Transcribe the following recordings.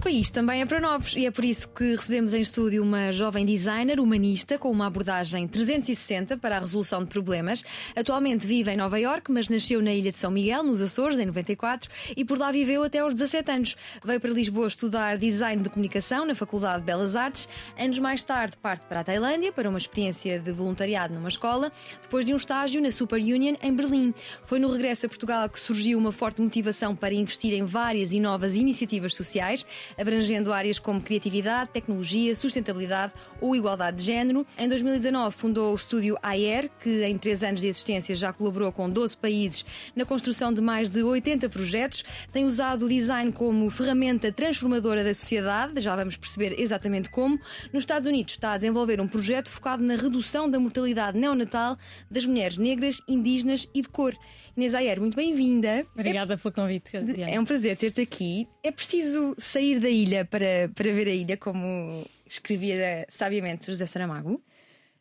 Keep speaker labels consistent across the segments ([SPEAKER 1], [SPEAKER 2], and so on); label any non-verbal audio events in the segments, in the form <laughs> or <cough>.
[SPEAKER 1] País também é para novos e é por isso que recebemos em estúdio uma jovem designer humanista com uma abordagem 360 para a resolução de problemas. Atualmente vive em Nova York, mas nasceu na ilha de São Miguel, nos Açores, em 94, e por lá viveu até aos 17 anos. Veio para Lisboa estudar design de comunicação na Faculdade de Belas Artes. Anos mais tarde parte para a Tailândia para uma experiência de voluntariado numa escola, depois de um estágio na Super Union em Berlim. Foi no regresso a Portugal que surgiu uma forte motivação para investir em várias e novas iniciativas sociais abrangendo áreas como criatividade, tecnologia, sustentabilidade ou igualdade de género. Em 2019 fundou o estúdio AER, que em três anos de existência já colaborou com 12 países na construção de mais de 80 projetos. Tem usado o design como ferramenta transformadora da sociedade, já vamos perceber exatamente como. Nos Estados Unidos está a desenvolver um projeto focado na redução da mortalidade neonatal das mulheres negras, indígenas e de cor. Inês Ayer, muito bem-vinda.
[SPEAKER 2] Obrigada é, pelo convite.
[SPEAKER 1] É um prazer ter-te aqui. É preciso sair da ilha para, para ver a ilha, como escrevia sabiamente José Saramago?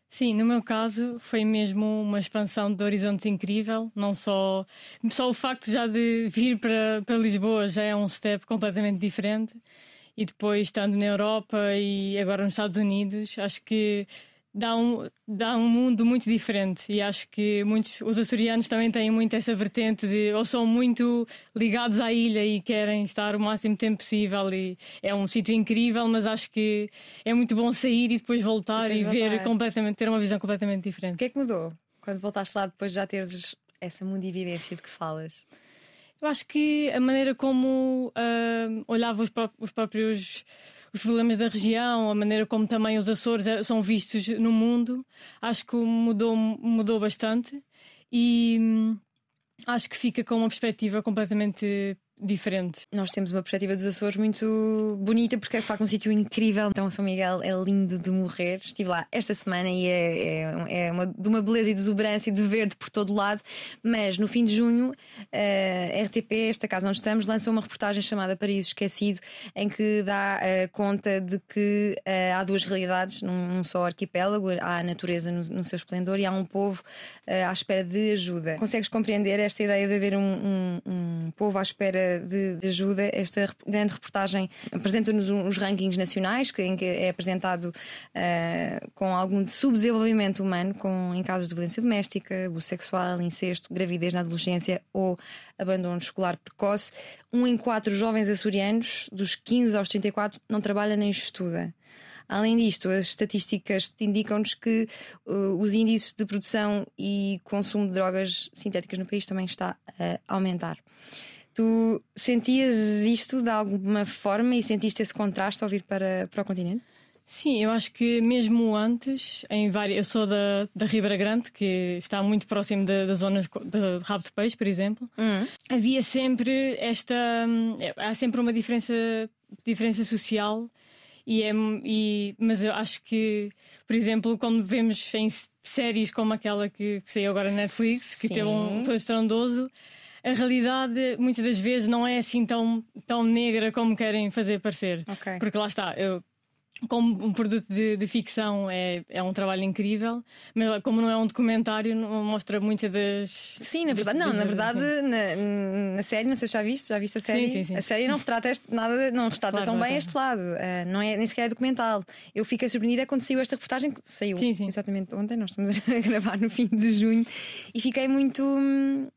[SPEAKER 2] Sim, no meu caso foi mesmo uma expansão de horizontes incrível. Não só, só o facto já de vir para, para Lisboa já é um step completamente diferente. E depois estando na Europa e agora nos Estados Unidos, acho que dá um, dá um mundo muito diferente. E acho que muitos os açorianos também têm muito essa vertente de ou são muito ligados à ilha e querem estar o máximo tempo possível. E é um sítio incrível mas acho que é muito bom sair e depois voltar e, depois e ver completamente ter uma visão completamente diferente.
[SPEAKER 1] O que é que mudou? Quando voltaste lá depois de já teres essa mundividência de que falas?
[SPEAKER 2] Eu acho que a maneira como uh, olhava os, pró os próprios os problemas da região, a maneira como também os Açores é, são vistos no mundo, acho que mudou, mudou bastante. E hum, acho que fica com uma perspectiva completamente diferente.
[SPEAKER 1] Nós temos uma perspectiva dos Açores muito bonita porque é de facto um sítio incrível. Então, São Miguel é lindo de morrer. Estive lá esta semana e é, é, é uma, de uma beleza e de exuberância e de verde por todo lado. Mas no fim de junho, a RTP, esta casa onde estamos, lança uma reportagem chamada Paraíso Esquecido, em que dá uh, conta de que uh, há duas realidades num, num, só arquipélago. Há a natureza no, no seu esplendor e há um povo à espera de ajuda. Consegues compreender esta ideia de haver um, um, um povo à espera de, de ajuda. Esta grande reportagem apresenta-nos os rankings nacionais, que, em que é apresentado uh, com algum subdesenvolvimento humano, com, em casos de violência doméstica, abuso sexual, incesto, gravidez na adolescência ou abandono escolar precoce. Um em quatro jovens açorianos, dos 15 aos 34, não trabalha nem estuda. Além disto, as estatísticas indicam-nos que uh, os índices de produção e consumo de drogas sintéticas no país também está a aumentar. Tu sentias isto de alguma forma e sentiste esse contraste ao vir para, para o continente?
[SPEAKER 2] Sim, eu acho que mesmo antes, em várias, eu sou da, da Ribeira Grande, que está muito próximo da, da zona de Rabo de Peixe, por exemplo. Hum. Havia sempre esta. Há sempre uma diferença, diferença social, e é, e, mas eu acho que, por exemplo, quando vemos em séries como aquela que saiu agora na Netflix, que Sim. teve um tão estrondoso a realidade muitas das vezes não é assim tão, tão negra como querem fazer parecer. Okay. Porque lá está, eu, como um produto de, de, ficção é, é um trabalho incrível, mas como não é um documentário, não mostra muitas das.
[SPEAKER 1] Sim, na verdade, das, não, das, na verdade, na, na, série, não sei se já viste, já viste a série?
[SPEAKER 2] Sim, sim, sim.
[SPEAKER 1] A série não retrata este, nada, não retrata claro, tão bem este lado, uh, não é nem sequer é documental. Eu fiquei surpreendida quando saiu esta reportagem, que saiu exatamente ontem, nós estamos <laughs> a gravar no fim de junho, e fiquei muito. Hum,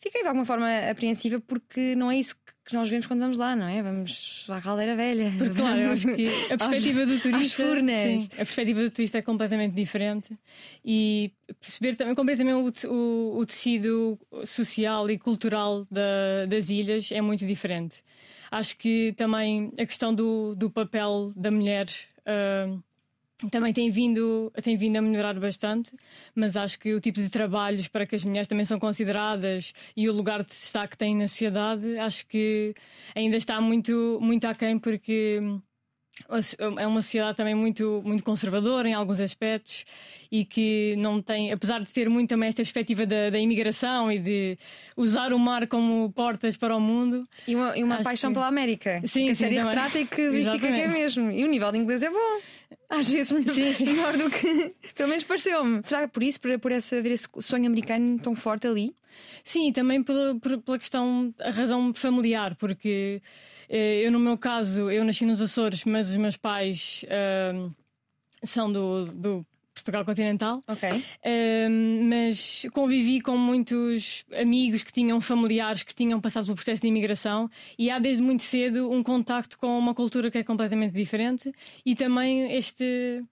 [SPEAKER 1] fiquei de alguma forma apreensiva porque não é isso que nós vemos quando vamos lá, não é? Vamos à caldeira velha.
[SPEAKER 2] Porque, claro, eu acho que a perspectiva do turista. Sim, a perspectiva do turista é completamente diferente e perceber também, compreender também o, o, o, tecido social e cultural da, das ilhas é muito diferente. Acho que também a questão do, do papel da mulher. Uh, também tem vindo, tem vindo a melhorar bastante, mas acho que o tipo de trabalhos para que as mulheres também são consideradas e o lugar de destaque que têm na sociedade, acho que ainda está muito, muito aquém, porque é uma sociedade também muito, muito conservadora em alguns aspectos e que não tem, apesar de ter muito também esta perspectiva da, da imigração e de usar o mar como portas para o mundo.
[SPEAKER 1] E uma, e uma paixão que... pela América. Sim, que a série retrata e que verifica que é mesmo. E o nível de inglês é bom. Às vezes sim, sim. melhor do que. <laughs> Pelo menos pareceu-me. Será que por isso, por, por essa, ver esse sonho americano tão forte ali?
[SPEAKER 2] Sim, também pela, pela questão, a razão familiar, porque eu, no meu caso, eu nasci nos Açores, mas os meus pais uh, são do, do Portugal continental.
[SPEAKER 1] Ok.
[SPEAKER 2] Uh, mas convivi com muitos amigos que tinham familiares que tinham passado pelo processo de imigração e há desde muito cedo um contacto com uma cultura que é completamente diferente e também este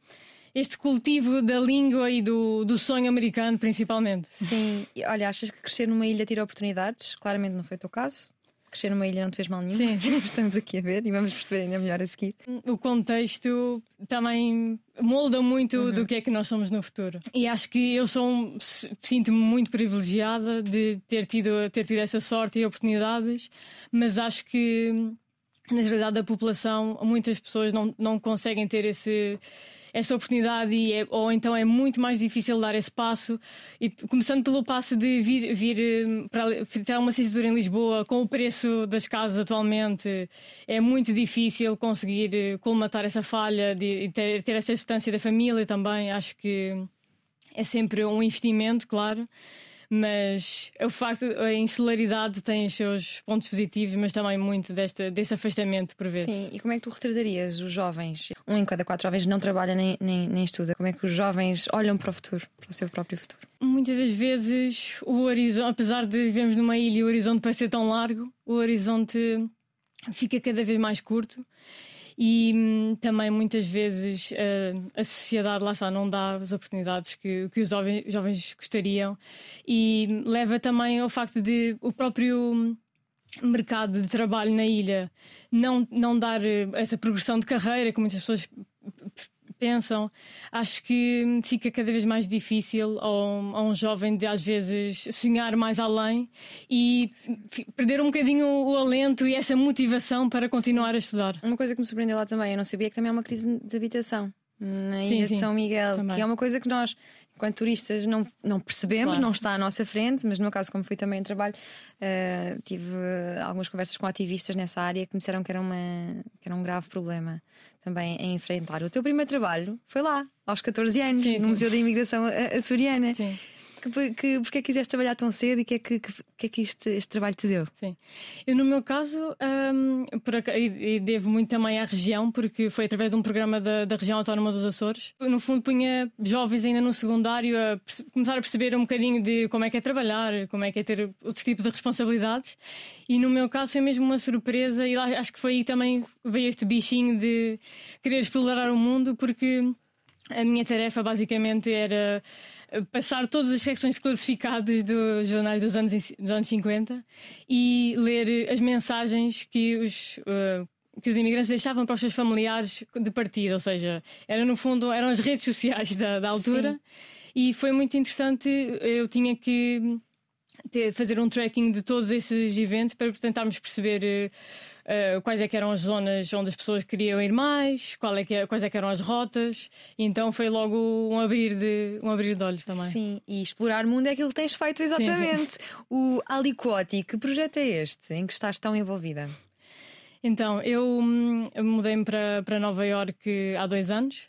[SPEAKER 2] este cultivo da língua e do, do sonho americano, principalmente.
[SPEAKER 1] Sim, olha, achas que crescer numa ilha tira oportunidades? Claramente não foi o teu caso crescer numa ilha não te fez mal nenhum.
[SPEAKER 2] Sim. <laughs>
[SPEAKER 1] Estamos aqui a ver e vamos perceber ainda melhor a seguir.
[SPEAKER 2] O contexto também molda muito uhum. do que é que nós somos no futuro. E acho que eu sou um, sinto-me muito privilegiada de ter tido, ter tido essa sorte e oportunidades, mas acho que na realidade da população muitas pessoas não, não conseguem ter esse essa oportunidade e é, ou então é muito mais difícil dar esse passo. E começando pelo passo de vir, vir eh, para ter uma licenciatura em Lisboa com o preço das casas atualmente, é muito difícil conseguir eh, colmatar essa falha de ter, ter essa distância da família também. Acho que é sempre um investimento, claro mas o facto a insularidade tem os seus pontos positivos, mas também muito desta, desse afastamento por vezes.
[SPEAKER 1] Sim, e como é que tu retratarias os jovens? Um em cada quatro jovens não trabalha nem, nem, nem estuda. Como é que os jovens olham para o futuro, para o seu próprio futuro?
[SPEAKER 2] Muitas das vezes o horizonte, apesar de vivermos numa ilha e o horizonte parece tão largo, o horizonte fica cada vez mais curto e hum, também muitas vezes uh, a sociedade lá está, não dá as oportunidades que, que os jovens, jovens gostariam. E leva também ao facto de o próprio mercado de trabalho na ilha não, não dar eh, essa progressão de carreira que muitas pessoas pensam, acho que fica cada vez mais difícil a um, a um jovem de às vezes sonhar mais além e perder um bocadinho o alento e essa motivação para continuar sim. a estudar.
[SPEAKER 1] Uma coisa que me surpreendeu lá também, eu não sabia que também há uma crise de habitação na ilha de São Miguel, também. que é uma coisa que nós, enquanto turistas, não, não percebemos, claro. não está à nossa frente, mas no meu caso, como fui também em trabalho, uh, tive algumas conversas com ativistas nessa área que me disseram que era, uma, que era um grave problema também a enfrentar. O teu primeiro trabalho foi lá, aos 14 anos, sim, no sim. Museu da Imigração Açoriana.
[SPEAKER 2] Sim
[SPEAKER 1] que, que, porque é que quiseste trabalhar tão cedo e o que é que, que, que, é que este, este trabalho te deu?
[SPEAKER 2] Sim. Eu, no meu caso, um, e, devo muito também à região, porque foi através de um programa da, da região autónoma dos Açores. No fundo, punha jovens ainda no secundário a começar a perceber um bocadinho de como é que é trabalhar, como é que é ter outro tipo de responsabilidades. E no meu caso foi mesmo uma surpresa, e acho que foi aí também veio este bichinho de querer explorar o mundo, porque a minha tarefa basicamente era passar todas as secções classificadas dos jornais dos anos, dos anos 50 e ler as mensagens que os. Uh, que os imigrantes deixavam para os seus familiares de partida, ou seja, era no fundo eram as redes sociais da, da altura Sim. e foi muito interessante. Eu tinha que ter, fazer um tracking de todos esses eventos para tentarmos perceber uh, quais é que eram as zonas onde as pessoas queriam ir mais, qual é que, é, quais é que eram as rotas. E então foi logo um abrir de, um abrir de olhos também.
[SPEAKER 1] Sim, e explorar o mundo é aquilo que tens feito exatamente. Sim, sim. O Aliquoti, que projeto é este em que estás tão envolvida?
[SPEAKER 2] Então, eu, hum, mudei-me para, para Nova York há dois anos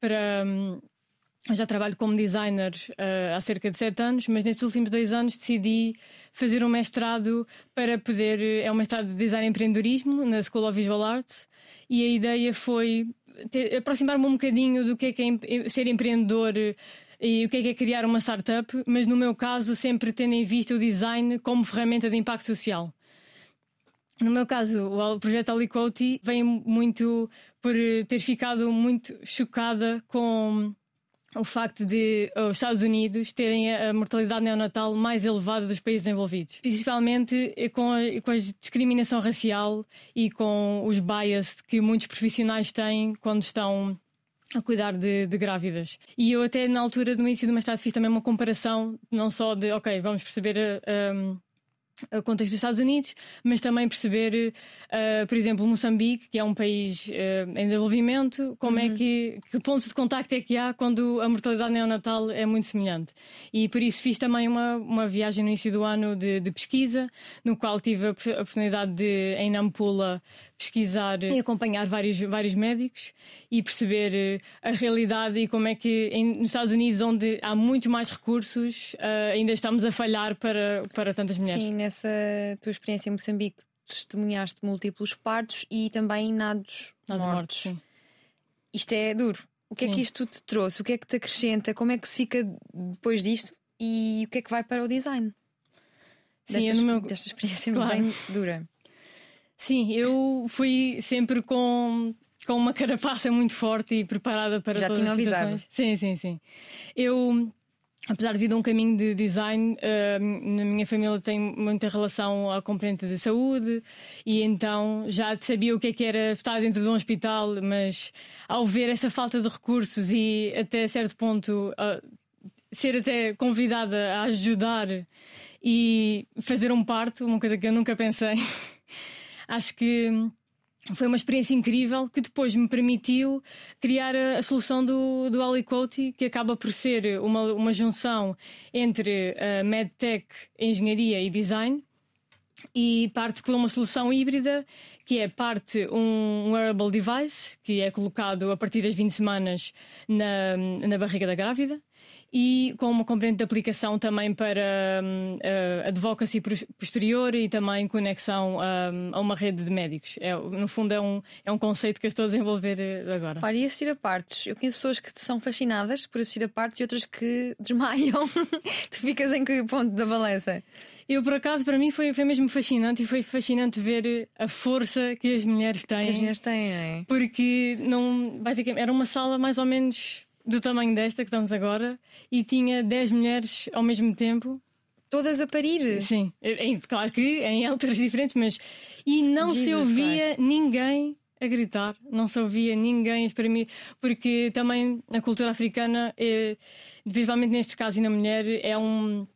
[SPEAKER 2] para. Hum, já trabalho como designer uh, há cerca de sete anos, mas nestes últimos dois anos decidi fazer um mestrado para poder. É um mestrado de design e empreendedorismo na School of Visual Arts e a ideia foi aproximar-me um bocadinho do que é, que é ser empreendedor e o que é, que é criar uma startup, mas no meu caso sempre tendo em vista o design como ferramenta de impacto social. No meu caso, o projeto Aliquoti vem muito por ter ficado muito chocada com o facto de os Estados Unidos terem a mortalidade neonatal mais elevada dos países desenvolvidos, principalmente com a, com a discriminação racial e com os bias que muitos profissionais têm quando estão a cuidar de, de, grávidas. E eu até na altura do início do mestrado fiz também uma comparação, não só de, ok, vamos perceber um, o contexto dos Estados Unidos, mas também perceber, uh, por exemplo, Moçambique, que é um país uh, em desenvolvimento, como é uhum. é que, que pontos de contacto é que há quando a mortalidade neonatal é muito semelhante. E por isso fiz também uma, uma viagem no início do ano de, de pesquisa, no qual tive a oportunidade de, em Nampula, pesquisar e acompanhar vários, vários médicos e perceber a realidade e como é que em, nos Estados Unidos, onde há muito mais recursos, uh, ainda estamos a falhar para, para tantas mulheres.
[SPEAKER 1] Sim, nessa tua experiência em Moçambique, testemunhaste múltiplos partos e também nados, nados mortos. mortos Isto é duro. O que sim. é que isto te trouxe? O que é que te acrescenta? Como é que se fica depois disto? E o que é que vai para o design? Sim, desta, meu... desta experiência claro. bem dura.
[SPEAKER 2] Sim, eu fui sempre com, com uma carapaça muito forte e preparada para
[SPEAKER 1] Já
[SPEAKER 2] todas
[SPEAKER 1] tinha
[SPEAKER 2] as
[SPEAKER 1] avisado.
[SPEAKER 2] Sim, sim, sim. Eu apesar de vir de um caminho de design, uh, na minha família tem muita relação à componente de saúde e então já sabia o que é que era estar dentro de um hospital, mas ao ver essa falta de recursos e até certo ponto uh, ser até convidada a ajudar e fazer um parto, uma coisa que eu nunca pensei. <laughs> Acho que foi uma experiência incrível que depois me permitiu criar a, a solução do, do Aliquote, que acaba por ser uma, uma junção entre a MedTech, engenharia e design. E parte por uma solução híbrida, que é parte um wearable device, que é colocado a partir das 20 semanas na, na barriga da grávida, e com uma componente de aplicação também para um, uh, advocacy posterior e também conexão um, a uma rede de médicos. É, no fundo, é um, é um conceito que eu estou a desenvolver eh, agora.
[SPEAKER 1] Para e assistir a partes? Eu conheço pessoas que são fascinadas por assistir a partes e outras que <laughs> desmaiam. <laughs> tu ficas em que ponto da balança?
[SPEAKER 2] Eu, por acaso, para mim foi, foi mesmo fascinante e foi fascinante ver a força que as mulheres têm. Que
[SPEAKER 1] as mulheres têm, é?
[SPEAKER 2] Porque não, basicamente, era uma sala mais ou menos do tamanho desta que estamos agora e tinha 10 mulheres ao mesmo tempo.
[SPEAKER 1] Todas a parir?
[SPEAKER 2] Sim, claro que em alturas diferentes, mas. E não Jesus se ouvia Christ. ninguém a gritar, não se ouvia ninguém a exprimir, porque também na cultura africana, é, principalmente nestes casos e na mulher, é um.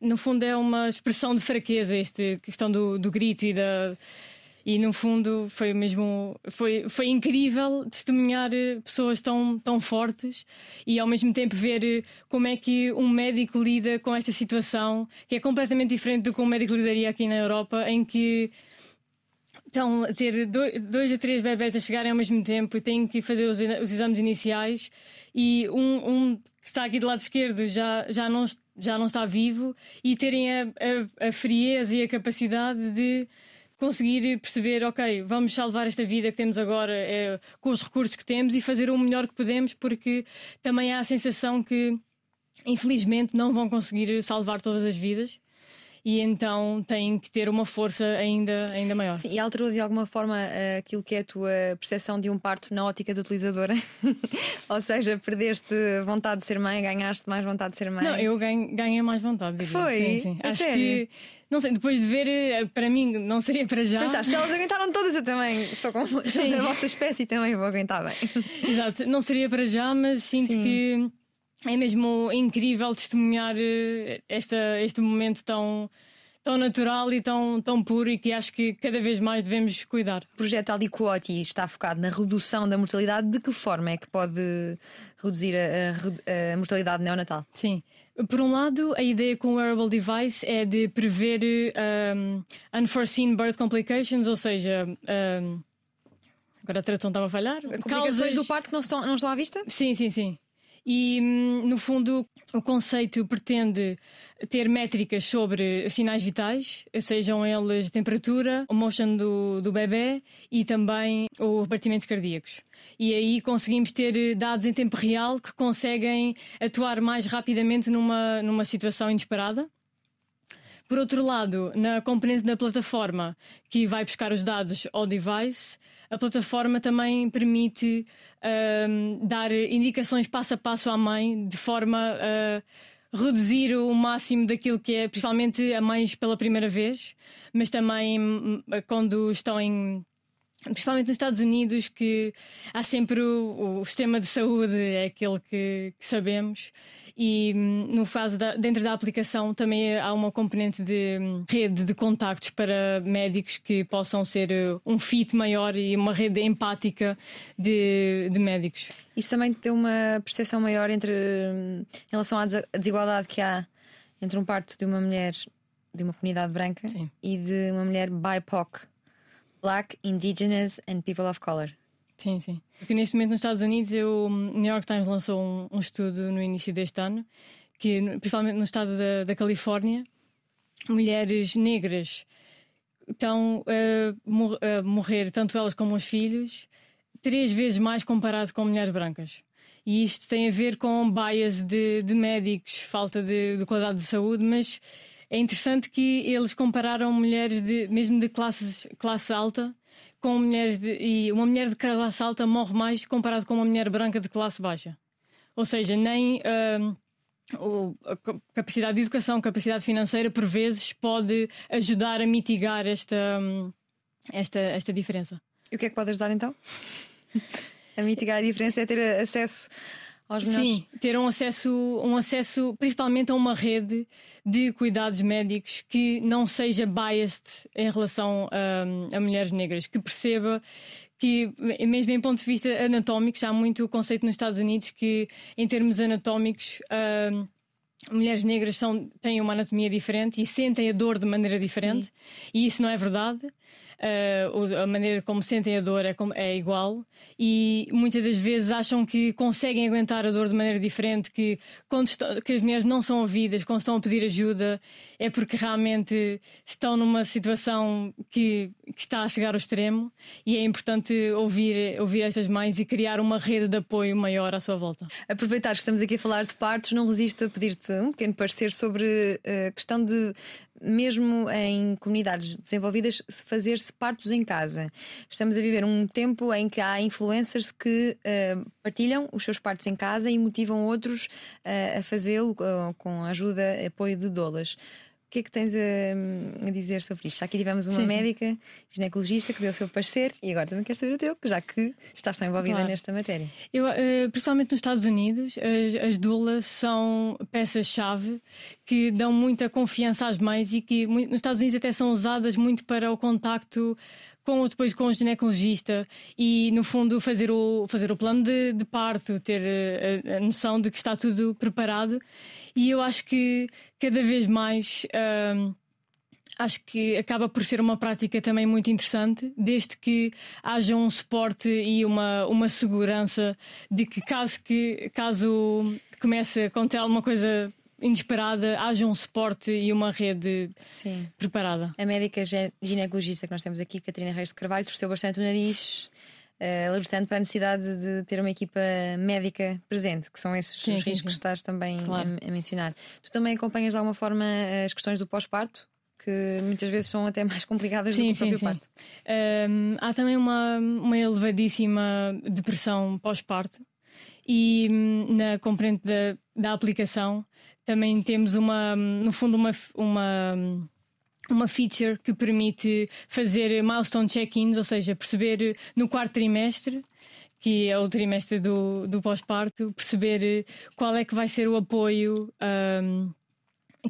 [SPEAKER 2] No fundo, é uma expressão de fraqueza, esta questão do, do grito e da e no fundo foi mesmo foi, foi incrível testemunhar eh, pessoas tão, tão fortes e ao mesmo tempo ver eh, como é que um médico lida com esta situação, que é completamente diferente do que um médico lidaria aqui na Europa, em que estão a ter dois a três bebés a chegarem ao mesmo tempo e têm que fazer os, exames iniciais e um, um, que está aqui do lado esquerdo já, já, não, já não está vivo e terem a, a, a frieza e a capacidade de conseguir perceber, ok, vamos salvar esta vida que temos agora é, com os recursos que temos e fazer o melhor que podemos, porque também há a sensação que, infelizmente, não vão conseguir salvar todas as vidas e então têm que ter uma força ainda, ainda maior.
[SPEAKER 1] Sim, e alterou de alguma forma eh, aquilo que é a tua percepção de um parto na ótica da utilizadora? <laughs> Ou seja, perdeste vontade de ser mãe, ganhaste mais vontade de ser mãe?
[SPEAKER 2] Não, eu ganhei mais vontade. Diria.
[SPEAKER 1] Foi?
[SPEAKER 2] Sim, sim. Acho sério? que. Não sei, depois de ver, eh, para mim não seria para já.
[SPEAKER 1] Pensaste, se elas aguentaram todas, eu também sou como sou <laughs> da vossa espécie e também vou aguentar bem.
[SPEAKER 2] Exato, não seria para já, mas sinto Sim. que é mesmo incrível testemunhar eh, esta, este momento tão, tão natural e tão, tão puro e que acho que cada vez mais devemos cuidar.
[SPEAKER 1] O projeto Aliquoti está focado na redução da mortalidade. De que forma é que pode reduzir a, a, a mortalidade neonatal?
[SPEAKER 2] Sim. Por um lado, a ideia com o wearable device é de prever um, unforeseen birth complications, ou seja, um, agora a tradução estava a falhar.
[SPEAKER 1] Complicações Causas... do parto que não estão, não estão à vista?
[SPEAKER 2] Sim, sim, sim. E, hum, no fundo, o conceito pretende ter métricas sobre sinais vitais, sejam eles temperatura, o motion do, do bebê e também os batimentos cardíacos. E aí conseguimos ter dados em tempo real que conseguem atuar mais rapidamente numa, numa situação inesperada. Por outro lado, na componente da plataforma que vai buscar os dados ao device, a plataforma também permite uh, dar indicações passo a passo à mãe de forma a reduzir o máximo daquilo que é, principalmente a mães pela primeira vez, mas também hum, quando estão em principalmente nos Estados Unidos, que há sempre o, o sistema de saúde, é aquele que, que sabemos, e hum, no fase da, dentro da aplicação também há uma componente de hum, rede de contactos para médicos que possam ser uh, um fit maior e uma rede empática de, de médicos.
[SPEAKER 1] Isso também tem uma percepção maior entre hum, em relação à desigualdade que há entre um parto de uma mulher de uma comunidade branca Sim. e de uma mulher BIPOC Black, Indigenous and People of Color.
[SPEAKER 2] Sim, sim. Porque neste momento nos Estados Unidos o New York Times lançou um, um, estudo no início deste ano que, principalmente no estado da, da Califórnia, mulheres negras estão a, a morrer, tanto elas como os filhos, três vezes mais comparado com mulheres brancas. E isto tem a ver com bias de, de médicos, falta de, de qualidade de saúde, mas é interessante que eles compararam mulheres de, mesmo de classes, classe alta com mulheres de, e uma mulher de classe alta morre mais comparado com uma mulher branca de classe baixa. Ou seja, nem uh, a capacidade de educação, capacidade financeira, por vezes, pode ajudar a mitigar esta, esta, esta diferença.
[SPEAKER 1] E o que é que pode ajudar então? <laughs> a mitigar a diferença é ter acesso aos
[SPEAKER 2] melhores. Sim, ter um acesso, um acesso principalmente a uma rede de cuidados médicos que não seja biased em relação a, a mulheres negras, que perceba que, mesmo em ponto de vista anatómico, há muito o conceito nos Estados Unidos que, em termos anatómicos, mulheres negras são, têm uma anatomia diferente e sentem a dor de maneira diferente, Sim. e isso não é verdade uh, a maneira como sentem a dor é, é, igual e muitas das vezes acham que conseguem aguentar a dor de maneira diferente, que, quando estão, que as mulheres não são ouvidas, quando estão a pedir ajuda, é porque realmente estão numa situação que, que está a chegar ao extremo e é importante ouvir, ouvir estas mães e criar uma rede de apoio maior à sua volta.
[SPEAKER 1] Aproveitar que estamos aqui a falar de partos, não resisto a pedir-te um pequeno parecer sobre a questão de mesmo em comunidades desenvolvidas, fazer-se partos em casa. Estamos a viver um tempo em que há influencers que uh, partilham os seus partos em casa e motivam outros uh, a fazê-lo uh, com ajuda, apoio de dolas que é que tens a, a dizer sobre isto? Aqui tivemos uma sim, médica, sim. ginecologista, que deu o seu parecer e agora também quero saber o teu, já que estás tão envolvida claro. nesta matéria.
[SPEAKER 2] Eu, uh, principalmente nos Estados Unidos, as, as doulas são peças-chave que dão muita confiança às mães e que nos Estados Unidos até são usadas muito para o contacto com, depois com o ginecologista e, no fundo, fazer o, fazer o plano de, de parto, ter a, eh, a, noção de que está tudo preparado. E eu acho que cada vez mais. Uh, acho que acaba por ser uma prática também muito interessante, desde que haja um suporte e uma, uma segurança de que caso que caso comece a acontecer alguma coisa inesperada, haja um suporte e uma rede Sim. preparada.
[SPEAKER 1] A médica ginecologista que nós temos aqui, Catarina Reis de Carvalho, torceu bastante o nariz. Uh, libertando para a necessidade de ter uma equipa médica presente, que são esses sim, os sim, riscos sim. que estás também claro. a, a, mencionar. Tu também acompanhas de alguma forma as questões do pós-parto? Que muitas vezes são até mais complicadas sim, do que o próprio parto.
[SPEAKER 2] Um, há também uma, uma elevadíssima depressão pós-parto e hum, na componente da, da aplicação também temos uma, no fundo, uma, uma, uma feature que permite fazer milestone check-ins, ou seja, perceber no quarto trimestre que é o trimestre do, do pós-parto, perceber qual é que vai ser o apoio um,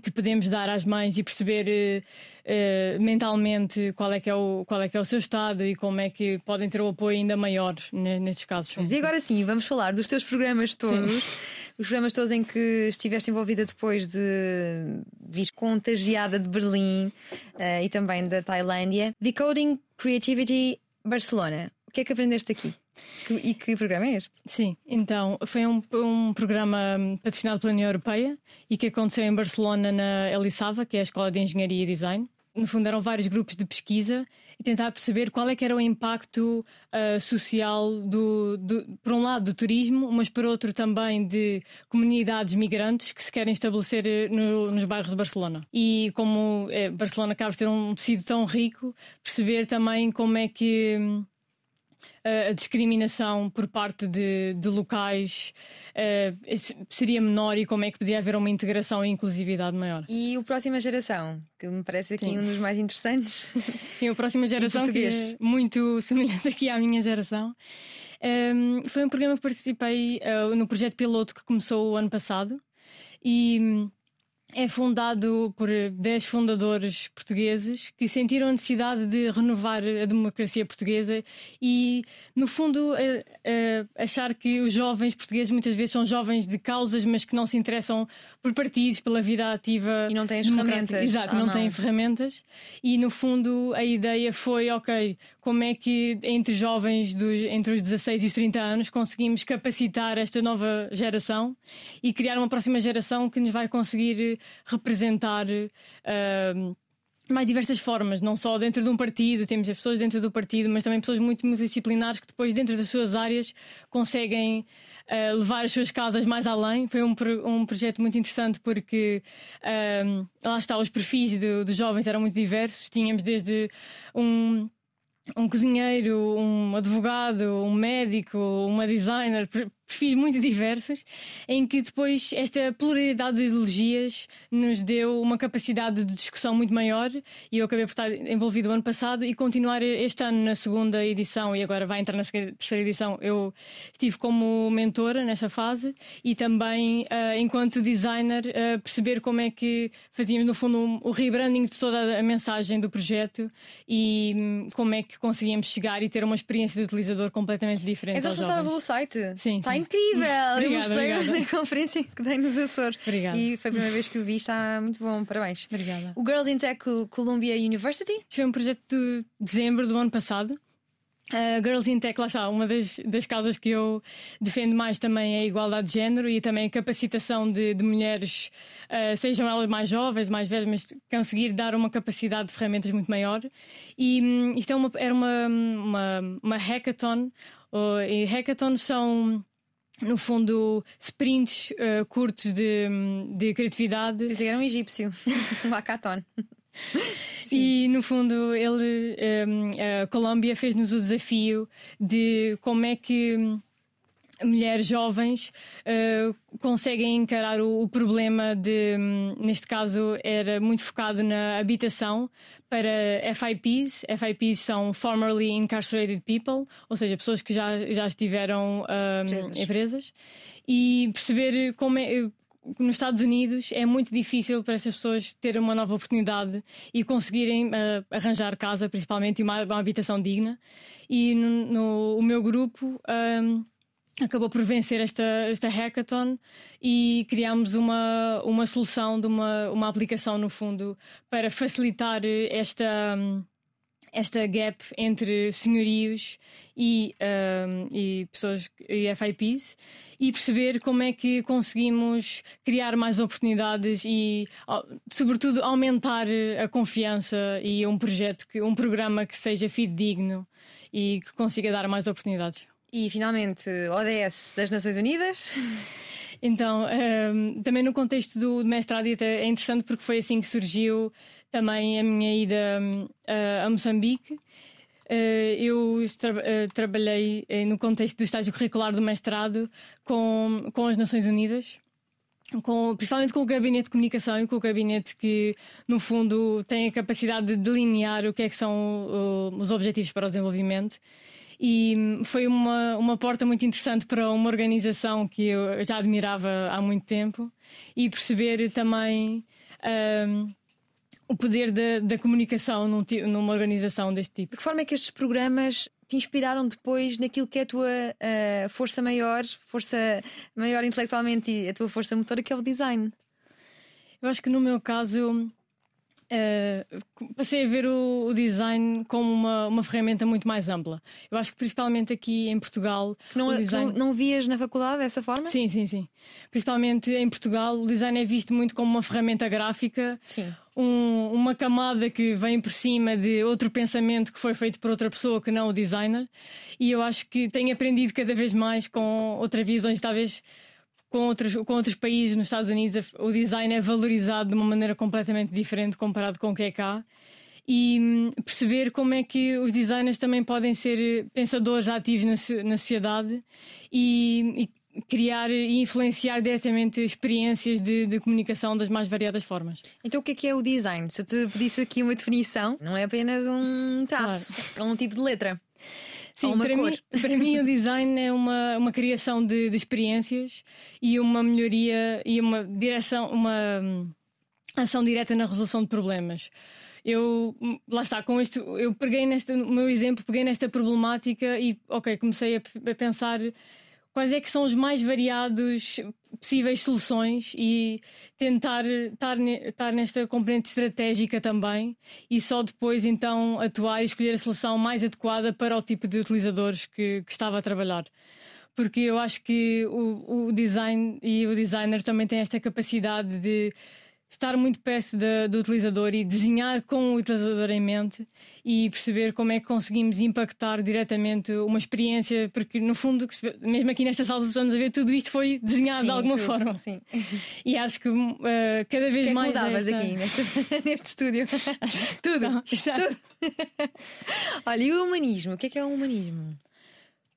[SPEAKER 2] que podemos dar às mães e perceber uh, mentalmente qual é, que é o, qual é que é o seu estado e como é que podem ter o apoio ainda maior nestes casos.
[SPEAKER 1] Mas e agora sim, vamos falar dos teus programas todos. Sim <laughs> os programas todos em que estiveste envolvida depois de vir contagiada de Berlim uh, e também da Tailândia. Decoding Creativity Barcelona. O que é que aprendeste aqui? E que programa é este?
[SPEAKER 2] Sim, então foi um, um programa patrocinado pela União Europeia e que aconteceu em Barcelona, na Elisava, que é a Escola de Engenharia e Design no fundo eram vários grupos de pesquisa e tentar perceber qual é que era o impacto uh, social do, do, por um lado do turismo, mas por outro também de comunidades migrantes que se querem estabelecer eh, no, nos bairros de Barcelona. E como é, Barcelona acaba de ter um tecido tão rico, perceber também como é que a discriminação por parte de, de locais uh, seria menor e como é que podia haver uma integração e inclusividade maior.
[SPEAKER 1] E o próxima geração, que me parece aqui Sim. um dos mais interessantes. <laughs>
[SPEAKER 2] E a próxima geração, que é muito semelhante aqui à minha geração. Um, foi um programa que participei uh, no projeto piloto que começou o ano passado e é fundado por 10 fundadores portugueses que sentiram a necessidade de renovar a democracia portuguesa e, no fundo, achar que os jovens portugueses muitas vezes são jovens de causas, mas que não se interessam por partidos, pela vida ativa.
[SPEAKER 1] E não têm as ferramentas.
[SPEAKER 2] Exato, não, não têm ferramentas. E, no fundo, a ideia foi: ok, como é que entre jovens dos, entre os 16 e os 30 anos conseguimos capacitar esta nova geração e criar uma próxima geração que nos vai conseguir representar. Uh, mais diversas formas, não só dentro de um partido, temos as pessoas dentro do partido, mas também pessoas muito multidisciplinares que depois, dentro das suas áreas, conseguem uh, levar as suas casas mais além. Foi um, um projeto muito interessante porque uh, lá está, os perfis dos jovens eram muito diversos. Tínhamos desde um um cozinheiro, um advogado, um médico, uma designer, perfis muito diversos, em que depois esta pluralidade de ideologias nos deu uma capacidade de discussão muito maior e eu acabei por estar envolvido o ano passado e continuar este ano na segunda edição e agora vai entrar na terceira edição. Eu estive como mentora nesta fase e também, uh, enquanto designer, uh, perceber como é que fazíamos, no fundo, um, o rebranding de toda a mensagem do projeto e um, como é que conseguíamos chegar e ter uma experiência de utilizador completamente diferente.
[SPEAKER 1] És responsável pelo site?
[SPEAKER 2] Sim.
[SPEAKER 1] Está incrível! eu mostrei na <laughs> conferência que dei nos Açores.
[SPEAKER 2] Obrigada.
[SPEAKER 1] E foi a primeira vez que o vi, está muito bom, parabéns.
[SPEAKER 2] Obrigada.
[SPEAKER 1] O Girls in Tech Columbia University?
[SPEAKER 2] Foi um projeto de dezembro do ano passado. Uh, Girls in Tech, lá está, uma das, das causas que eu defendo mais também é a igualdade de género e também a capacitação de, de mulheres, uh, sejam elas mais jovens, mais velhas, mas conseguir dar uma capacidade de ferramentas muito maior. E um, isto é uma, era uma, uma, uma hackathon, uh, e hackathons são no fundo, sprints uh, curtos de, de criatividade.
[SPEAKER 1] Que era um egípcio, <laughs> um hackathon. <laughs>
[SPEAKER 2] E no fundo, ele, um, a Colômbia fez-nos o desafio de como é que mulheres jovens uh, conseguem encarar o, o, problema de, um, neste caso, era muito focado na habitação para FIPs. FIPs são Formerly Incarcerated People, ou seja, pessoas que já, já estiveram um, em presas. E perceber como é, nos Estados Unidos é muito difícil para essas pessoas terem uma nova oportunidade e conseguirem uh, arranjar casa, principalmente, e uma, uma habitação digna. E no, no o meu grupo. Um, acabou por vencer esta, esta hackathon e criámos uma, uma solução de uma, uma aplicação, no fundo, para facilitar esta. Um, esta gap entre senhorios e, um, e pessoas e FIPs e perceber como é que conseguimos criar mais oportunidades e, sobretudo, aumentar a confiança e um projeto, que, um programa que seja fidedigno e que consiga dar mais oportunidades.
[SPEAKER 1] E finalmente, ODS das Nações Unidas.
[SPEAKER 2] Então, um, também no contexto do mestrado é interessante porque foi assim que surgiu também a minha ida uh, a Moçambique. Uh, eu tra uh, trabalhei no contexto do estágio curricular do mestrado com, com as Nações Unidas, com, principalmente com o gabinete de comunicação e com o gabinete que, no fundo, tem a capacidade de delinear o que é que são os objetivos para o desenvolvimento. E hum, foi uma, uma porta muito interessante para uma organização que eu já admirava há muito tempo e perceber também. Um, o poder da, da comunicação num, numa organização deste tipo.
[SPEAKER 1] De que forma é que estes programas te inspiraram depois naquilo que é a tua uh, força maior, força maior intelectualmente e a tua força motora, que é o design?
[SPEAKER 2] Eu acho que no meu caso Uh, passei a ver o, o, design como uma, uma ferramenta muito mais ampla. Eu acho que principalmente aqui em Portugal.
[SPEAKER 1] Não,
[SPEAKER 2] o design...
[SPEAKER 1] não, não vias na faculdade dessa forma?
[SPEAKER 2] Sim, sim, sim. Principalmente em Portugal, o design é visto muito como uma ferramenta gráfica.
[SPEAKER 1] Sim.
[SPEAKER 2] Um, uma camada que vem por cima de outro pensamento que foi feito por outra pessoa que não o designer. E eu acho que tenho aprendido cada vez mais com outras visões, talvez com outros, com outros países nos Estados Unidos o design é valorizado de uma maneira completamente diferente comparado com o que é cá. e hum, perceber como é que os designers também podem ser pensadores ativos na, na sociedade e, e, criar e influenciar diretamente experiências de, de, comunicação das mais variadas formas.
[SPEAKER 1] Então, o que é que é o design? Se eu te pedisse aqui uma definição, não é apenas um traço, claro. é um tipo de letra.
[SPEAKER 2] Sim, para mim, <laughs> para mim o design é uma, uma criação de, de experiências e uma melhoria e uma direção, uma hum, ação direta na resolução de problemas. Eu lá está, com isto, eu peguei neste no meu exemplo, peguei nesta problemática e ok, comecei a, a pensar quais é que são os mais variados possíveis soluções e tentar estar, estar nesta componente estratégica também e só depois então atuar e escolher a solução mais adequada para o tipo de utilizadores que, que estava a trabalhar. Porque eu acho que o, o design e o designer também têm esta capacidade de estar muito perto de, do utilizador e desenhar com o utilizador em mente e perceber como é que conseguimos impactar diretamente uma experiência, porque no fundo, mesmo aqui nesta sala estamos a ver, tudo isto foi desenhado sim, de alguma tudo, forma. Sim. E acho que uh, cada vez
[SPEAKER 1] que é
[SPEAKER 2] mais.
[SPEAKER 1] Que mudavas esta... aqui neste, <laughs> neste estúdio? <laughs> tudo. Não, tudo. <laughs> Olha, e o humanismo? O que é que é o humanismo?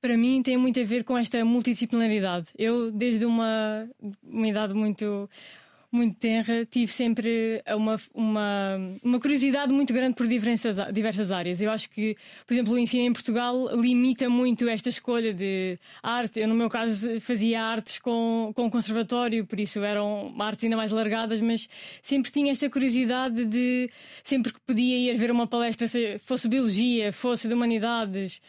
[SPEAKER 2] para mim tem muito a ver com esta multidisciplinaridade. Eu, desde uma, uma idade muito muito tenra, tive sempre uma, uma, uma curiosidade muito grande por diversas, diversas áreas. Eu acho que, por exemplo, o ensino em Portugal limita muito esta escolha de arte. Eu, no meu caso, fazia artes com, com conservatório, por isso eram artes ainda mais alargadas, mas sempre tinha esta curiosidade de, sempre que podia ir ver uma palestra, fosse biologia, fosse de humanidades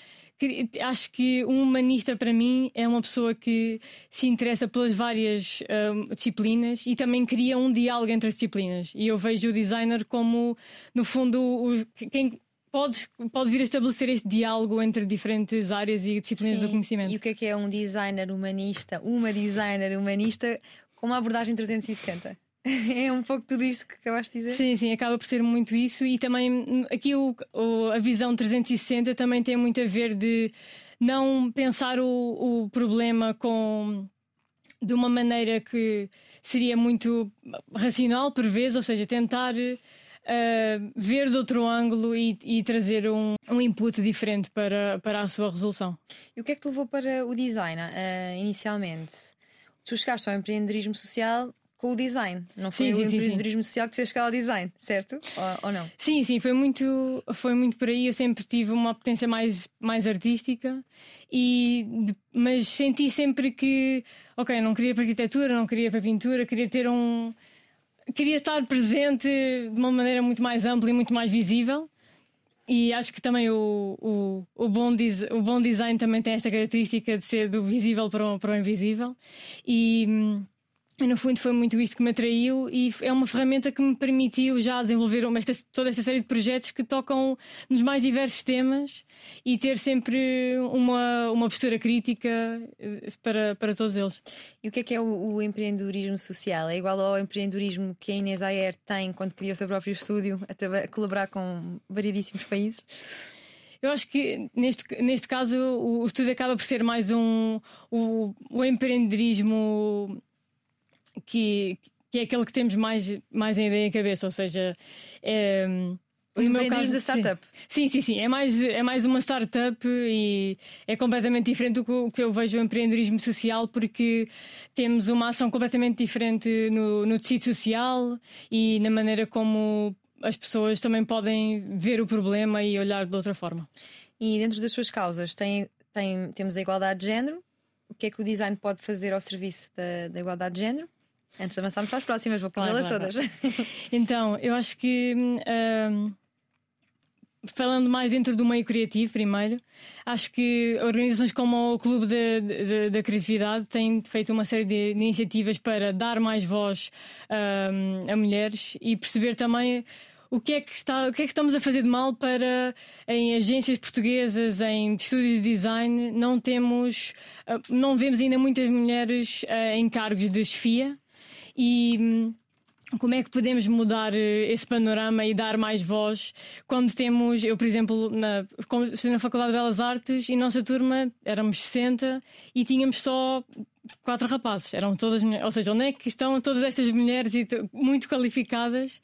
[SPEAKER 2] acho que um humanista para mim é uma pessoa que se interessa pelas várias um, disciplinas e também cria um diálogo entre as disciplinas. E eu vejo o designer como, no fundo, o, quem pode, pode vir a estabelecer este diálogo entre diferentes áreas e disciplinas
[SPEAKER 1] Sim.
[SPEAKER 2] do conhecimento.
[SPEAKER 1] E o que é que é um designer humanista, uma designer humanista com uma abordagem 360? <laughs> É um pouco tudo isto que acabaste de dizer?
[SPEAKER 2] Sim, sim, acaba por ser muito isso. E também aqui o, o, a visão 360 também tem muito a ver de não pensar o, o problema com de uma maneira que seria muito racional por vezes, ou seja, tentar uh, ver de outro ângulo e, e trazer um, um, input diferente para, para a sua resolução.
[SPEAKER 1] E o que é que te levou para o design uh, inicialmente? Tu chegaste ao empreendedorismo social com o design. Não foi sim, o sim, empreendedorismo sim. social que te fez chegar ao design, certo? Ou, ou, não?
[SPEAKER 2] Sim, sim, foi muito, foi muito por aí. Eu sempre tive uma potência mais, mais artística, e, mas senti sempre que, ok, não queria para arquitetura, não queria para pintura, queria ter um. Queria estar presente de uma maneira muito mais ampla e muito mais visível. E acho que também o, o, o, bom, o bom design também tem esta característica de ser do visível para o, para o invisível. E hum, no fundo foi muito isto que me atraiu e é uma ferramenta que me permitiu já desenvolver esta, toda esta série de projetos que tocam nos mais diversos temas e ter sempre uma, uma postura crítica eh, para, para todos eles.
[SPEAKER 1] E o que é que é o, o empreendedorismo social? É igual ao empreendedorismo que a Inês Ayer tem quando criou o seu próprio estúdio a, a colaborar com variedíssimos países?
[SPEAKER 2] Eu acho que neste, neste caso o, o estudo acaba por ser mais um o, o empreendedorismo que, que é aquele que temos mais, mais em ideia em cabeça, ou seja, é,
[SPEAKER 1] o empreendedorismo da startup.
[SPEAKER 2] Sim, sim, sim. É mais, é mais uma startup e é completamente diferente do que eu vejo o empreendedorismo social, porque temos uma ação completamente diferente no, no tecido social e na maneira como as pessoas também podem ver o problema e olhar de outra forma.
[SPEAKER 1] E dentro das suas causas, tem, tem, temos a igualdade de género. O que é que o design pode fazer ao serviço da, da igualdade de género? Antes de avançarmos para as próximas, vou claro, las claro, todas. <laughs>
[SPEAKER 2] Então, eu acho que. Um, falando mais dentro do meio criativo, primeiro, acho que organizações como o Clube da Criatividade têm feito uma série de iniciativas para dar mais voz um, a mulheres e perceber também o que é que está, o que é que estamos a fazer de mal para em agências portuguesas, em estúdios de design, não temos, uh, não vemos ainda muitas mulheres uh, em cargos de chefia e hum, como é que podemos mudar eh, esse panorama e dar mais voz quando temos, eu por exemplo, na, na Faculdade de Belas Artes e nossa turma éramos 60 e tínhamos só quatro rapazes, eram todas. Ou seja, onde é que estão todas estas mulheres muito qualificadas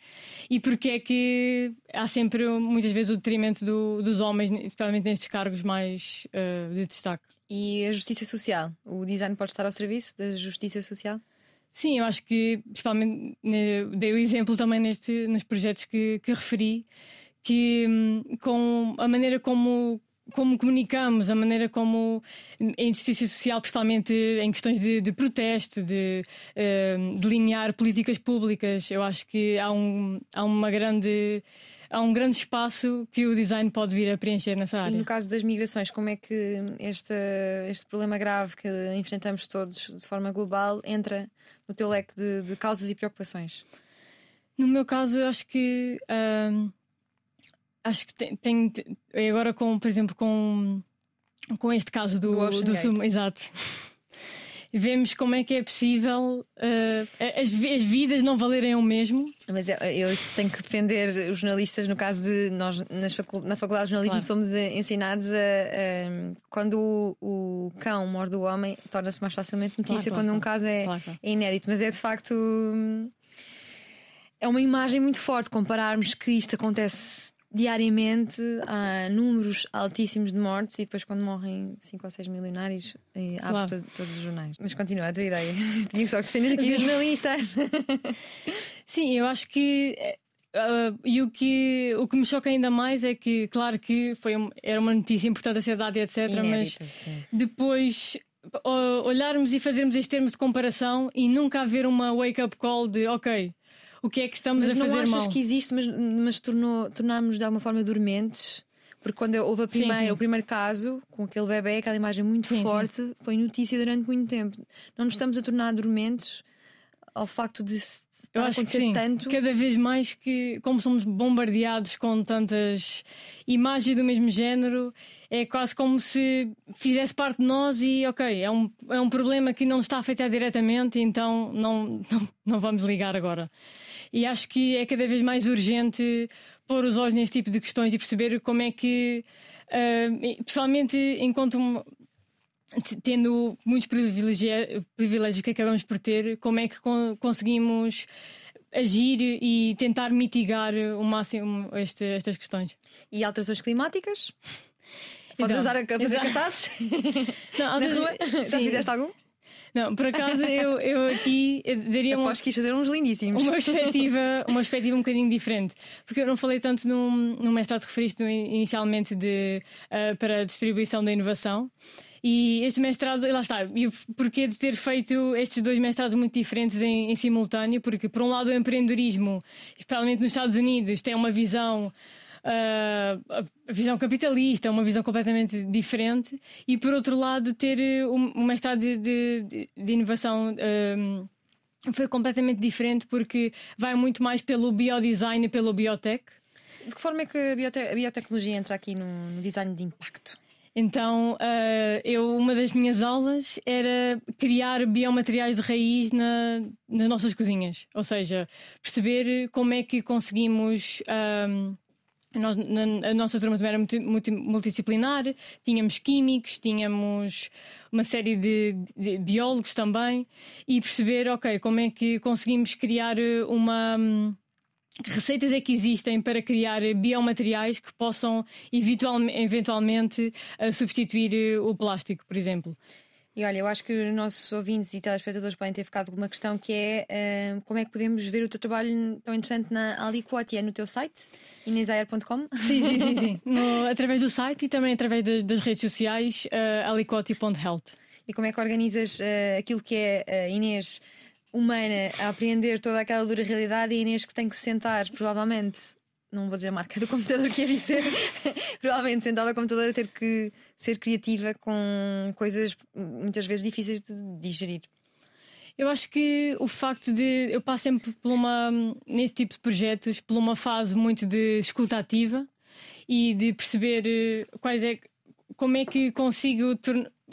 [SPEAKER 2] e porque é que há sempre, muitas vezes, o detrimento do, dos homens, especialmente nestes cargos mais uh, de destaque.
[SPEAKER 1] E a justiça social? O design pode estar ao serviço da justiça social?
[SPEAKER 2] Sim, eu acho que, principalmente, né, dei o exemplo também neste, nos projetos que, que referi, que hum, com a maneira como, como comunicamos, a maneira como a injustiça social, principalmente em questões de, de protesto, de uh, delinear políticas públicas, eu acho que há, um, há uma grande há um grande espaço que o design pode vir a preencher nessa área.
[SPEAKER 1] E no caso das migrações, como é que este, este problema grave que enfrentamos todos de forma global entra no teu leque de, de causas e preocupações?
[SPEAKER 2] No meu caso, eu acho que hum, acho que tem, tem, agora com, por exemplo, com, com este caso do,
[SPEAKER 1] do,
[SPEAKER 2] do sumo, exato vemos como é que é possível uh, as, as, vidas não valerem o mesmo.
[SPEAKER 1] Mas eu, eu tenho que defender os jornalistas, no caso de nós na Faculdade de Jornalismo claro. somos eh, ensinados a, a quando o, o, cão morde o homem, torna-se mais facilmente notícia claro, claro, quando um caso é, é inédito. Mas é de facto é uma imagem muito forte compararmos que isto acontece diariamente há números altíssimos de mortes e depois quando morrem 5 ou 6 milionários eh, abre claro. todo, todos os jornais. Mas continua a tua ideia. <laughs> Tinha só que defender aqui os jornalistas. <laughs>
[SPEAKER 2] Sim, eu acho que Uh, e o que, o que me choca ainda mais é que, claro que foi um, era uma notícia importante a ser dada, etc., mas sim. depois uh, olharmos e fazermos este termo de comparação e nunca haver uma wake-up call de ok, o que é que estamos
[SPEAKER 1] mas
[SPEAKER 2] a fazer
[SPEAKER 1] mal.
[SPEAKER 2] Mas
[SPEAKER 1] não achas que existe, mas, mas tornou, tornámos de alguma forma dormentes? Porque quando houve a primeira, sim, sim. o primeiro caso, com aquele bebê, aquela imagem muito sim, forte, foi notícia durante muito tempo. Não nos estamos a tornar dormentes ao facto de estar Eu acho a acontecer tanto.
[SPEAKER 2] Cada vez mais que, como somos bombardeados com tantas imagens do mesmo género, é quase como se fizesse parte de nós e, ok, é um, é um problema que não está afetar diretamente, então não, <laughs> não, não vamos ligar agora. E acho que é cada vez mais urgente pôr os olhos neste tipo de questões e perceber como é que, uh, pessoalmente, enquanto tendo muitos privilégios que acabamos por ter, como é que conseguimos agir e tentar mitigar o máximo este, estas questões.
[SPEAKER 1] E alterações climáticas? Podes usar a fazer cartazes? <laughs> Não, Na rua? Já fizeste algum?
[SPEAKER 2] Não, por acaso eu, eu aqui daria
[SPEAKER 1] uma. Aposto que fazer uns lindíssimos.
[SPEAKER 2] Uma perspectiva, <laughs> uma perspectiva um bocadinho diferente. Porque eu não falei tanto num, num mestrado que referiste inicialmente de, uh, para distribuição da inovação. E este mestrado, lá está, e porquê de ter feito estes dois mestrados muito diferentes em, em simultâneo? Porque, por um lado, o empreendedorismo, especialmente nos Estados Unidos, tem uma visão uh, a visão capitalista, uma visão completamente diferente, e por outro lado, ter eh, um, mestrado de, de, de inovação. Um, ah, foi completamente diferente porque vai muito mais pelo biodesign e pelo biotech.
[SPEAKER 1] De que forma é que a, biote a biotecnologia entra aqui no design de impacto?
[SPEAKER 2] Então, uh, eu uma das minhas aulas era criar biomateriais de raiz na, nas nossas cozinhas, ou seja, perceber como é que conseguimos um, a nossa turma também era multi, multi, multidisciplinar, tínhamos químicos, tínhamos uma série de, de, biólogos também, e perceber, ok, como é que conseguimos criar uma. Que receitas é que existem para criar biomateriais que possam eventualmente uh, substituir uh, o plástico, por exemplo?
[SPEAKER 1] E olha, eu acho que os nossos ouvintes e telespectadores podem ter ficado com uma questão que é uh, como é que podemos ver o teu trabalho tão interessante na Aliquot? É no teu site, inesair.com?
[SPEAKER 2] Sim, sim, sim. sim. <laughs> No, através do site e também através de, das redes sociais, uh, aliquoti.health.
[SPEAKER 1] E como é que organizas uh, aquilo que é a Inês humana a apreender toda aquela dura realidade e Inês que tem que se sentar, provavelmente, não vou dizer a marca do computador que ia dizer, <laughs> provavelmente sentada ao computador a ter que ser criativa com coisas muitas vezes difíceis de digerir.
[SPEAKER 2] Eu acho que o facto de eu passo sempre por uma neste tipo de projetos por uma fase muito de escuta ativa e de perceber eh, quais é como é que consigo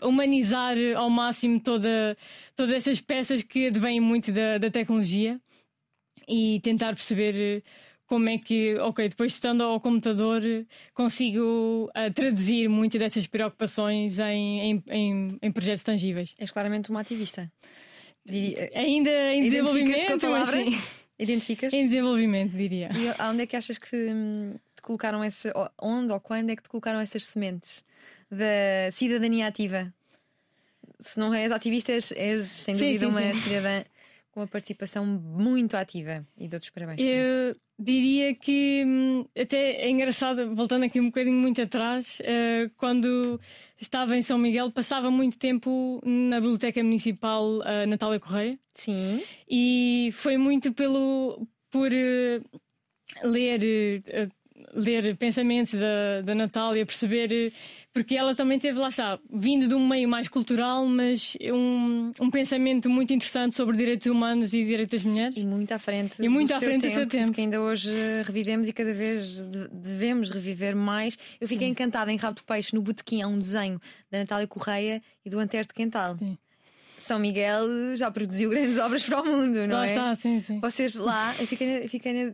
[SPEAKER 2] humanizar ao máximo toda, todas essas peças que advêm muito da, da tecnologia e tentar perceber eh, como é que, ok, depois estando ao computador, consigo uh, traduzir muitas dessas preocupações em, em, em, projetos tangíveis.
[SPEAKER 1] És claramente uma ativista.
[SPEAKER 2] Diria, Ainda em desenvolvimento. Com a palavra? Assim,
[SPEAKER 1] Identificas?
[SPEAKER 2] Em desenvolvimento, diria.
[SPEAKER 1] E aonde é que achas que hum, te colocaram essa. Onde ou quando é que te colocaram essas sementes da cidadania ativa? Se não és ativista, és, és sem dúvida sim, sim, uma sim. cidadã com uma participação muito ativa e dou-te os parabéns.
[SPEAKER 2] Eu diria que hum, até é engraçado, voltando aqui um bocadinho muito atrás, uh, quando estava em São Miguel, passava muito tempo na Biblioteca Municipal uh, Natália Correia.
[SPEAKER 1] Sim.
[SPEAKER 2] E foi muito pelo por uh, ler ler pensamentos da, da Natália, perceber, porque ela também teve, lá está, vindo de um meio mais cultural, mas um, um pensamento muito interessante sobre direitos humanos e direitos das mulheres.
[SPEAKER 1] E muito à frente,
[SPEAKER 2] e muito
[SPEAKER 1] à
[SPEAKER 2] frente
[SPEAKER 1] tempo,
[SPEAKER 2] do seu tempo.
[SPEAKER 1] Que ainda hoje revivemos e cada vez devemos reviver mais. Eu fiquei Sim. encantada em Rabo de Peixe, no Botequim, há um desenho da Natália Correia e do Antero de Quental. Sim. São Miguel já produziu grandes obras para o mundo, não
[SPEAKER 2] lá
[SPEAKER 1] é?
[SPEAKER 2] Está, sim, sim.
[SPEAKER 1] Vocês lá, eu fiquei, fiquei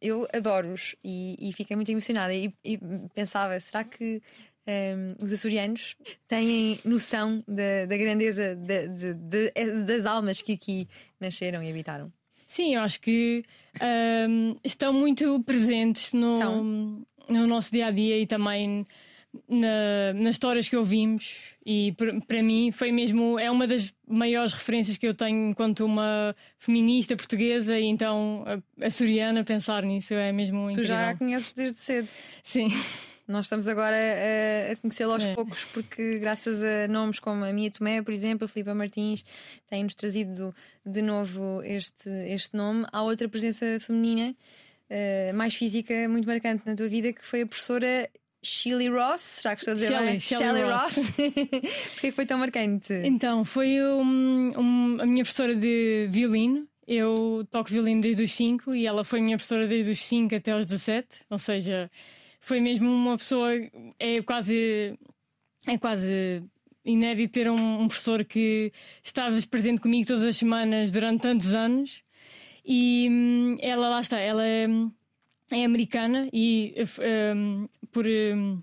[SPEAKER 1] eu adoro-os e, e, fiquei muito emocionada e, e pensava, será que um, os açorianos têm noção da, da grandeza de, de, de, das almas que aqui nasceram e habitaram?
[SPEAKER 2] Sim, eu acho que um, estão muito presentes no, então, no nosso dia a dia e também na, nas histórias que ouvimos e para mim foi mesmo é uma das maiores referências que eu tenho enquanto uma feminista portuguesa e então a, a Soriana pensar nisso é mesmo
[SPEAKER 1] tu
[SPEAKER 2] incrível.
[SPEAKER 1] Tu já a conheces desde cedo.
[SPEAKER 2] Sim.
[SPEAKER 1] Nós estamos agora a, a conhecê-lo aos é. poucos, porque graças a nomes como a Mia Tomé, por exemplo, a Filipa Martins, têm-nos trazido de novo este, este nome. Há outra presença feminina, uh, mais física, muito marcante na tua vida, que foi a professora Shelley Ross, já que estou a dizer
[SPEAKER 2] Shelley,
[SPEAKER 1] bem.
[SPEAKER 2] Shelley, Shelley Ross.
[SPEAKER 1] Ross. <laughs> Porquê foi tão marcante?
[SPEAKER 2] Então, foi um, um, a minha professora de violino. Eu toco violino desde os 5 e ela foi minha professora desde os 5 até aos 17. Ou seja, foi mesmo uma pessoa. É quase. É quase inédito ter um, um professor que estava presente comigo todas as semanas durante tantos anos. E hum, ela, lá está, ela é é americana e um, por um,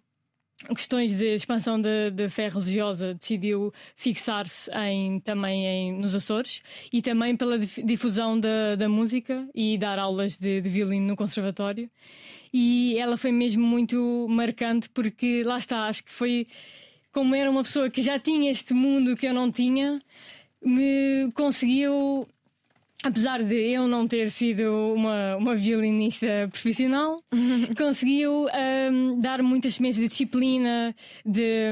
[SPEAKER 2] questões de expansão da fé religiosa decidiu fixar-se em, também em, nos Açores e também pela difusão da, da música e dar aulas de, de violino no conservatório. E ela foi mesmo muito marcante porque lá está, acho que foi como era uma pessoa que já tinha este mundo que eu não tinha, me conseguiu apesar de eu não ter sido uma, uma violinista profissional, <laughs> conseguiu um, dar muitas sementes de disciplina, de,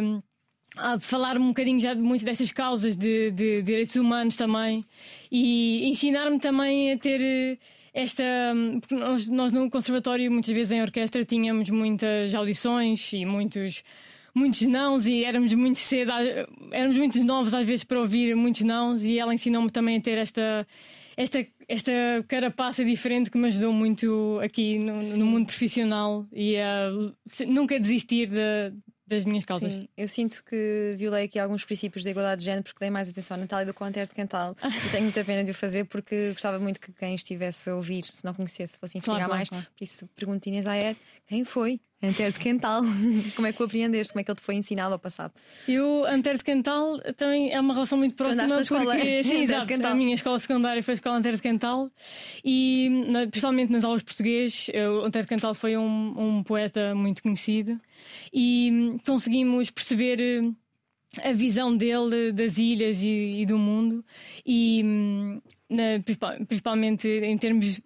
[SPEAKER 2] de falar um bocadinho já de muitas dessas causas de, de direitos humanos também e ensinar-me também a ter esta. Hum, porque nós, nós no conservatório, muitas vezes em orquestra, tínhamos muitas audições e muitos muitos nãos e éramos muito cedo, éramos muito novos às vezes para ouvir muitos nãos e ela ensinou-me também a ter esta esta, esta carapaça diferente que me ajudou muito aqui no, no mundo profissional e a nunca desistir de, das minhas causas.
[SPEAKER 1] Sim, eu sinto que violei aqui alguns princípios da igualdade de género porque dei mais atenção à Natália do que ao Antero de Cantal <laughs> e tenho muita pena de o fazer porque gostava muito que quem estivesse a ouvir, se não conhecesse, fosse investigar claro, mais. Claro. Por isso pergunto Inês Ayer quem foi Antero de Quental. <laughs> Como é que o apreendeste? Como é que ele te foi ensinado ao passado?
[SPEAKER 2] Eu, Antero de Quental, também é uma relação muito próxima.
[SPEAKER 1] Tu escola,
[SPEAKER 2] porque, <laughs> sim, exato, a minha escola secundária foi a escola Antero de Quental e, principalmente nas aulas de português, o Antero de Quental foi um, um poeta muito conhecido e conseguimos perceber a visão dele das ilhas e, e do mundo. E na, principalmente em termos de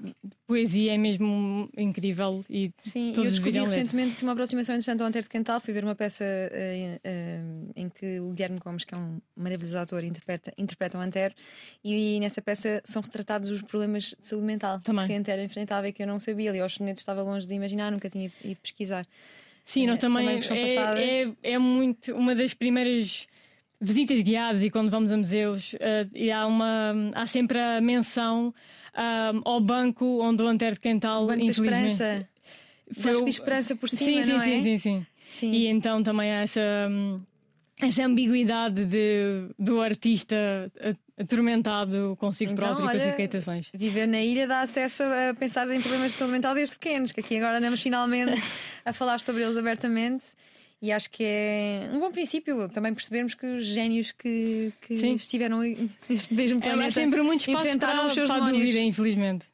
[SPEAKER 2] poesia é mesmo incrível e
[SPEAKER 1] sim eu descobri recentemente uma aproximação interessante ao Antero de Cantal fui ver uma peça uh, uh, em que o Guilherme Gomes que é um maravilhoso autor interpreta, interpreta o Antero. E nessa peça são retratados os problemas de saúde mental
[SPEAKER 2] Também.
[SPEAKER 1] que Antero enfrentava e que eu não sabia. Ali aos sonetos estava longe de imaginar nunca tinha ido pesquisar
[SPEAKER 2] Sim, nós também, também é, é, é, muito uma das primeiras visitas guiadas e quando vamos a museus uh, e há, uma, há sempre a menção uh, ao banco onde o Antero de Quental.
[SPEAKER 1] O banco da Esperança. Foi o... de esperança por cima,
[SPEAKER 2] sim, sim,
[SPEAKER 1] não
[SPEAKER 2] sim, é? sim, sim, sim. E então também há essa, essa ambiguidade de, do artista atormentado consigo
[SPEAKER 1] Então,
[SPEAKER 2] próprio e com as
[SPEAKER 1] olha,
[SPEAKER 2] irritações.
[SPEAKER 1] Viver na ilha dá acesso a pensar em problemas de saúde mental desde pequenos, que aqui agora andamos finalmente <laughs> a falar sobre eles abertamente. E acho que é um bom princípio também percebermos que os génios que, que estiveram <laughs> neste mesmo
[SPEAKER 2] É,
[SPEAKER 1] planeta
[SPEAKER 2] é sempre muito espaço
[SPEAKER 1] enfrentaram
[SPEAKER 2] para,
[SPEAKER 1] os seus
[SPEAKER 2] para
[SPEAKER 1] demónios.
[SPEAKER 2] dúvida, infelizmente.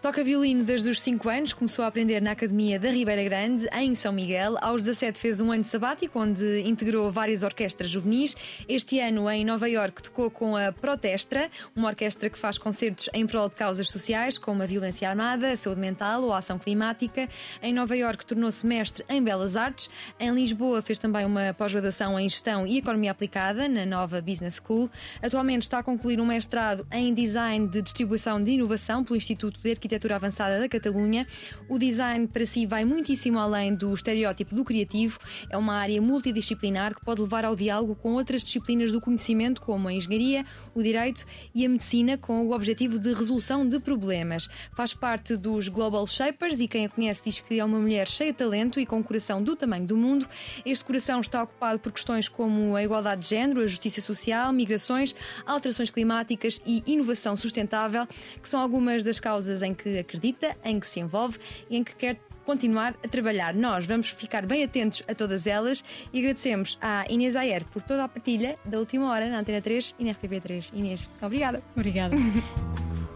[SPEAKER 1] Toca violino desde os 5 anos, começou a aprender na Academia da Ribeira Grande, em São Miguel. Aos 17 fez um ano sabático, onde integrou várias orquestras juvenis. Este ano, em Nova Iorque, tocou com a Protestra, uma orquestra que faz concertos em prol de causas sociais, como a violência armada, a saúde mental ou a ação climática. Em Nova Iorque, tornou-se mestre em Belas Artes. Em Lisboa, fez também uma pós-graduação em Gestão e Economia Aplicada, na nova Business School. Atualmente está a concluir um mestrado em Design de Distribuição de Inovação pelo Instituto de Arquitetura Avançada da Catalunha. O design para si vai muitíssimo além do estereótipo do criativo. É uma área multidisciplinar que pode levar ao diálogo com outras disciplinas do conhecimento, como a engenharia, o direito e a medicina, com o objetivo de resolução de problemas. Faz parte dos Global Shapers e quem a conhece diz que é uma mulher cheia de talento e com um coração do tamanho do mundo. Este coração está ocupado por questões como a igualdade de género, a justiça social, migrações, alterações climáticas e inovação sustentável, que são algumas das causas em que acredita, em que se envolve e em que quer continuar a trabalhar. Nós vamos ficar bem atentos a todas elas e agradecemos à Inês Ayer por toda a partilha da última hora na Antena 3 e na RTP3. Inês, obrigada.
[SPEAKER 2] Obrigada. <laughs>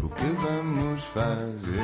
[SPEAKER 3] O que vamos fazer?